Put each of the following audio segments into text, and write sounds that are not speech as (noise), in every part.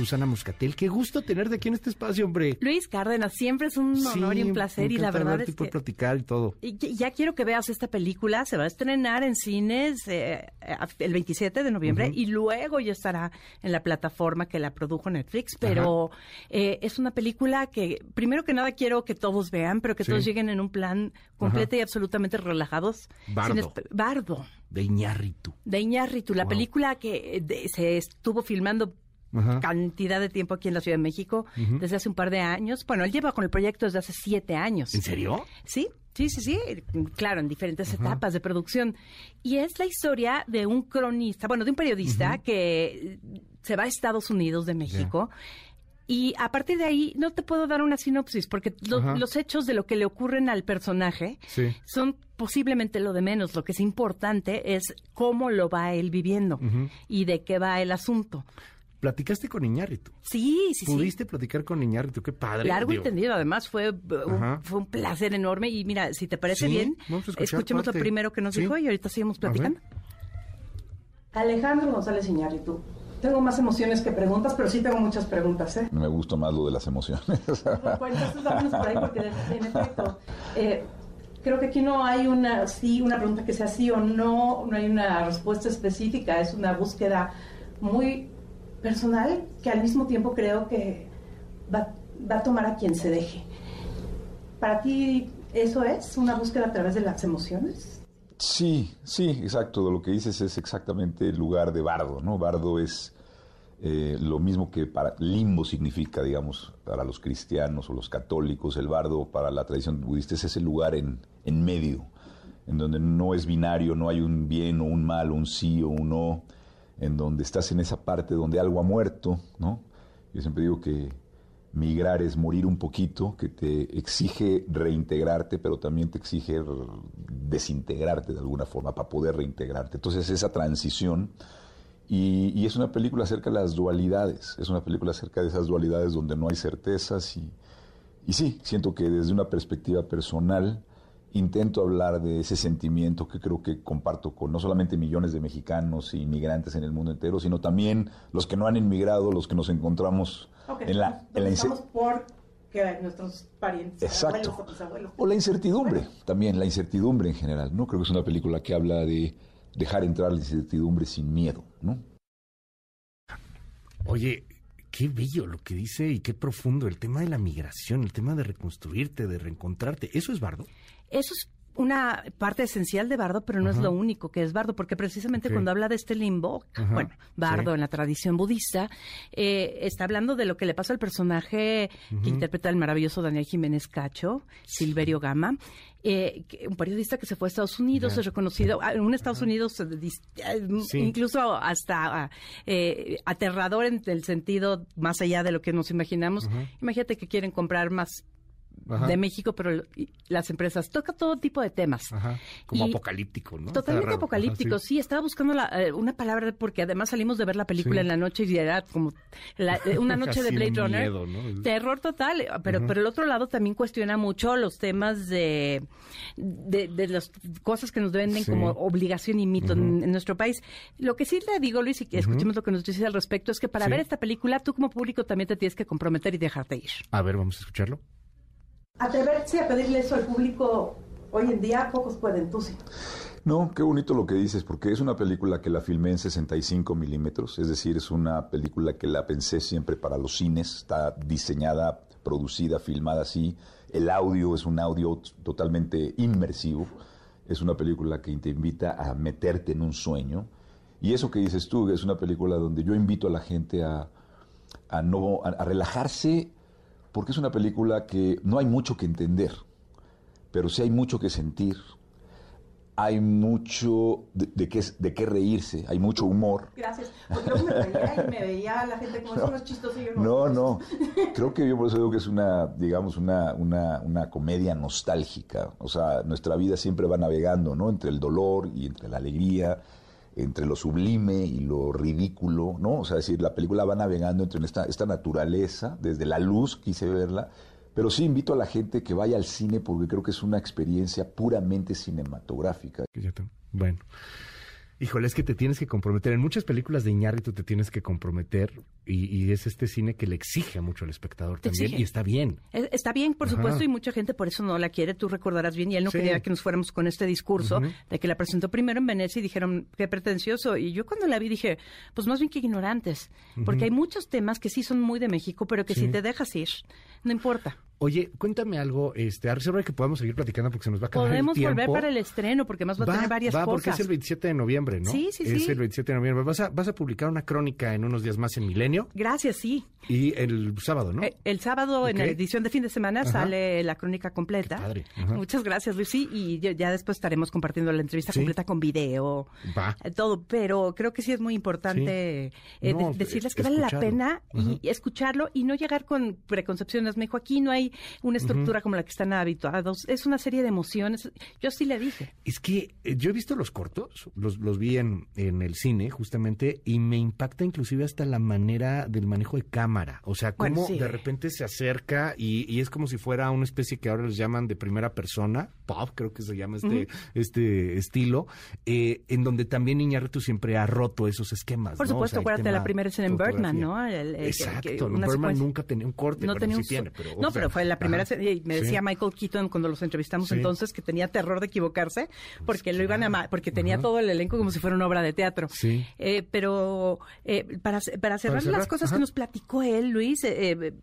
Susana Muscatel. Qué gusto tenerte aquí en este espacio, hombre. Luis Cárdenas, siempre es un honor y un placer y la verdad es que platicar y todo. ya quiero que veas esta película, se va a estrenar en cines eh, el 27 de noviembre y luego ya estará en la plataforma que la produjo Netflix, pero eh, es una película que primero que nada quiero que todos vean, pero que todos lleguen en un plan completo y absolutamente relajados. Bardo. Bardo. De Iñárritu. De Iñárritu, la película que eh, se estuvo filmando cantidad de tiempo aquí en la Ciudad de México desde hace un par de años. Bueno, él lleva con el proyecto desde hace siete años. ¿En serio? Sí, sí, sí, sí. Claro, en diferentes etapas de producción. Y es la historia de un cronista, bueno, de un periodista que se va a Estados Unidos de México. Y a partir de ahí no te puedo dar una sinopsis porque los hechos de lo que le ocurren al personaje son posiblemente lo de menos. Lo que es importante es cómo lo va él viviendo y de qué va el asunto. Platicaste con Iñárritu. Sí, sí, Pudiste platicar con Iñárritu, qué padre. Largo y entendido, además fue un, fue un placer enorme. Y mira, si te parece bien, escuchemos lo primero que nos dijo y ahorita seguimos platicando. Alejandro González Iñárritu. Tengo más emociones que preguntas, pero sí tengo muchas preguntas, ¿eh? Me gusta más lo de las emociones. Pues entonces por ahí porque en efecto, eh, creo que aquí no hay una sí, una pregunta que sea sí o no, no hay una respuesta específica, es una búsqueda muy personal que al mismo tiempo creo que va, a tomar a quien se deje. ¿Para ti eso es una búsqueda a través de las emociones? Sí, sí, exacto. Lo que dices es exactamente el lugar de bardo, ¿no? Bardo es eh, lo mismo que para limbo significa, digamos, para los cristianos o los católicos. El bardo para la tradición budista es ese lugar en, en medio, en donde no es binario, no hay un bien o un mal, un sí o un no en donde estás en esa parte donde algo ha muerto, ¿no? Yo siempre digo que migrar es morir un poquito, que te exige reintegrarte, pero también te exige desintegrarte de alguna forma para poder reintegrarte. Entonces esa transición, y, es una película acerca de las dualidades, es una película acerca de esas dualidades donde no hay certezas y, y sí, siento que desde una perspectiva personal, intento hablar de ese sentimiento que creo que comparto con no solamente millones de mexicanos e inmigrantes en el mundo entero, sino también los que no han inmigrado, los que nos encontramos en la, en la por que nuestros parientes, Exacto. o la incertidumbre, también la incertidumbre en general, ¿no? Creo que es una película que habla de dejar entrar la incertidumbre sin miedo, ¿no? Oye, qué bello lo que dice y qué profundo el tema de la migración, el tema de reconstruirte, de reencontrarte. ¿Eso es bardo? Eso es una parte esencial de Bardo, pero no es lo único que es Bardo, porque precisamente cuando habla de este limbo, bueno, Bardo en la tradición budista, eh, está hablando de lo que le pasa al personaje que interpreta el maravilloso Daniel Jiménez Cacho, Silverio Gama, eh, un periodista que se fue a Estados Unidos, es reconocido, en un Estados Unidos eh, incluso hasta aterrador en el sentido más allá de lo que nos imaginamos. Imagínate que quieren comprar más de México, pero las empresas toca todo tipo de temas. Como apocalíptico, ¿no? Totalmente apocalíptico, sí. Estaba buscando eh, una palabra porque además salimos de ver la película en la noche y era como eh, una (laughs) noche de Blade Runner. Terror total, pero por el otro lado también cuestiona mucho los temas de, de, las cosas que nos venden como obligación y mito en, nuestro país. Lo que sí le digo, Luis, y que escuchemos lo que nos dice al respecto, es que para ver esta película tú como público también te tienes que comprometer y dejarte ir. A ver, vamos a escucharlo atreverse a pedirle eso al público hoy en día, pocos pueden, tú sí. No, qué bonito lo que dices, porque es una película que la filmé en 65 milímetros, es decir, es una película que la pensé siempre para los cines, está diseñada, producida, filmada así, el audio es un audio totalmente inmersivo, es una película que te invita a meterte en un sueño, y eso que dices tú, es una película donde yo invito a la gente a, no, a relajarse porque es una película que no hay mucho que entender, pero sí hay mucho que sentir. Hay mucho de, qué, de qué reírse, hay mucho humor. Gracias. Porque yo me reía y me veía a la gente como no, chistosos no. No, (laughs) Creo que yo por eso digo que es una, digamos, una, una, una comedia nostálgica. O sea, nuestra vida siempre va navegando, ¿no? Entre el dolor y entre la alegría entre lo sublime y lo ridículo, ¿no? O sea, decir, la película va navegando entre esta, esta naturaleza, desde la luz quise verla, pero sí invito a la gente que vaya al cine porque creo que es una experiencia puramente cinematográfica. Bueno. Híjole, es que te tienes que comprometer. En muchas películas de Iñárritu te tienes que comprometer y, es este cine que le exige mucho al espectador también y está bien. Está bien, por supuesto, y mucha gente por eso no la quiere. Tú recordarás bien y él no quería que nos fuéramos con este discurso de que la presentó primero en Venecia y dijeron qué pretencioso. Y yo cuando la vi dije, pues más bien que ignorantes, porque hay muchos temas que sí son muy de México, pero que si te dejas ir, no importa. Oye, cuéntame algo, este, a reserva de que podamos seguir platicando porque se nos va a acabar Podemos el volver para el estreno porque más va, a tener varias va, porque es el 27 de noviembre, ¿no? Sí, sí, sí. Es el 27 de noviembre. Vas a, vas a publicar una crónica en unos días más en Milenio. Gracias, sí. Y el sábado, ¿no? Eh, el, sábado, en la edición de fin de semana, sale la crónica completa. padre. Muchas gracias, Luis. Sí, y ya después estaremos compartiendo la entrevista completa con video, va. Eh, todo. Pero creo que sí es muy importante eh, decirles que vale la pena y, escucharlo y no llegar con preconcepciones. Me dijo, aquí no hay una estructura como la que están habituados. Es una serie de emociones. Yo sí le dije. Es que eh, yo he visto los cortos, los, los vi en, en el cine justamente, y me impacta inclusive hasta la manera del manejo de cámara. O sea, cómo de repente se acerca y, y, es como si fuera una especie que ahora les llaman de primera persona, pop, creo que se llama este, este estilo, eh, en donde también Iñárritu siempre ha roto esos esquemas. Por supuesto, acuérdate de la primera escena en Birdman, ¿no? Exacto, Birdman nunca tenía un corte, no tenía un... pero, no, pero fue la primera me decía Michael Keaton cuando los entrevistamos entonces que tenía terror de equivocarse porque lo iban a porque tenía todo el elenco como si fuera una obra de teatro. Eh, pero eh, para, para, cerrar las cosas que nos platicó él, Luis, eh,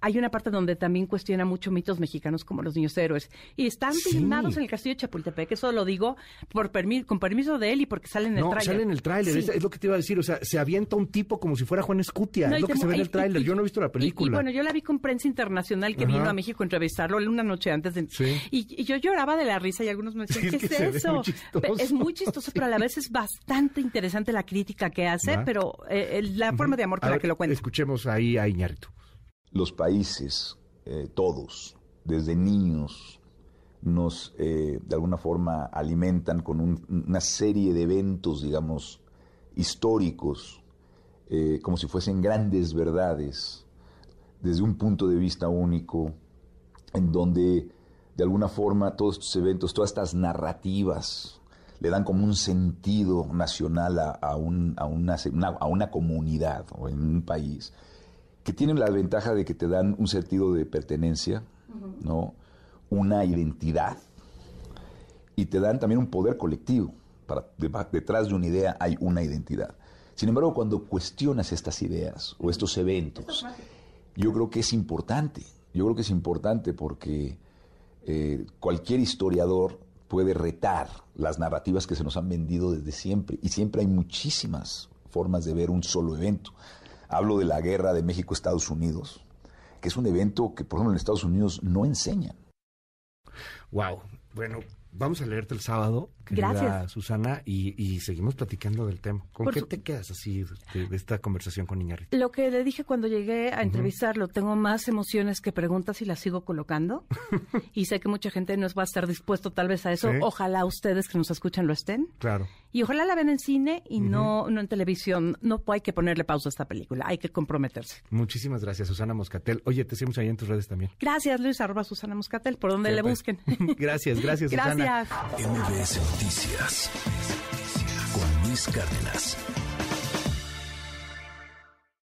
hay una parte donde también cuestiona mucho mitos mexicanos como los niños héroes y están filmados en el castillo de Chapultepec. Eso lo digo por con permiso de él y porque sale en el no, tráiler. sale en el tráiler, es, lo que te iba a decir. O sea, se avienta un tipo como si fuera Juan Escutia. es lo que se ve en el tráiler. Yo no he visto la película. Y, bueno, yo la vi con prensa internacional que vino a México a entrevistarlo una noche antes. De, y, yo lloraba de la risa y algunos me decían, ¿qué es, eso? es muy chistoso, pero a la vez es bastante interesante la crítica que hace, pero eh, la forma de amor con la que lo cuenta. Escuchemos ahí a Iñárritu. Los países, eh, todos, desde niños, nos eh, de alguna forma alimentan con una serie de eventos, digamos, históricos, como si fuesen grandes verdades, desde un punto de vista único, en donde de alguna forma todos estos eventos, todas estas narrativas, le dan como un sentido nacional a, una, a una, comunidad o en un país, que tienen la ventaja de que te dan un sentido de pertenencia, ¿no? una identidad, y te dan también un poder colectivo. Para, detrás de una idea hay una identidad. Sin embargo, cuando cuestionas estas ideas o estos eventos, yo creo que es importante yo creo que es importante porque eh, cualquier historiador puede retar las narrativas que se nos han vendido desde siempre y siempre hay muchísimas formas de ver un solo evento. Hablo de la guerra de México-Estados Unidos, que es un evento que, por ejemplo, en Estados Unidos no enseñan. Wow. Bueno, Vamos a leerte el sábado, querida Gracias. Susana, y, seguimos platicando del tema. ¿Con qué te quedas así de, esta conversación con Iñárritu? Lo que le dije cuando llegué a entrevistarlo, tengo más emociones que preguntas y las sigo colocando. (laughs) y sé que mucha gente no va a estar dispuesto tal vez a eso. Ojalá ustedes que nos escuchan lo estén. Claro. Y ojalá la ven en cine y no, no en televisión. No hay que ponerle pausa a esta película, hay que comprometerse. Muchísimas gracias, Susana Moscatel. Oye, te seguimos ahí en tus redes también. Gracias, Luis, arroba Susana Moscatel, por donde le busquen. (laughs) gracias, gracias, Susana. Gracias. MBS Noticias con Luis Cárdenas.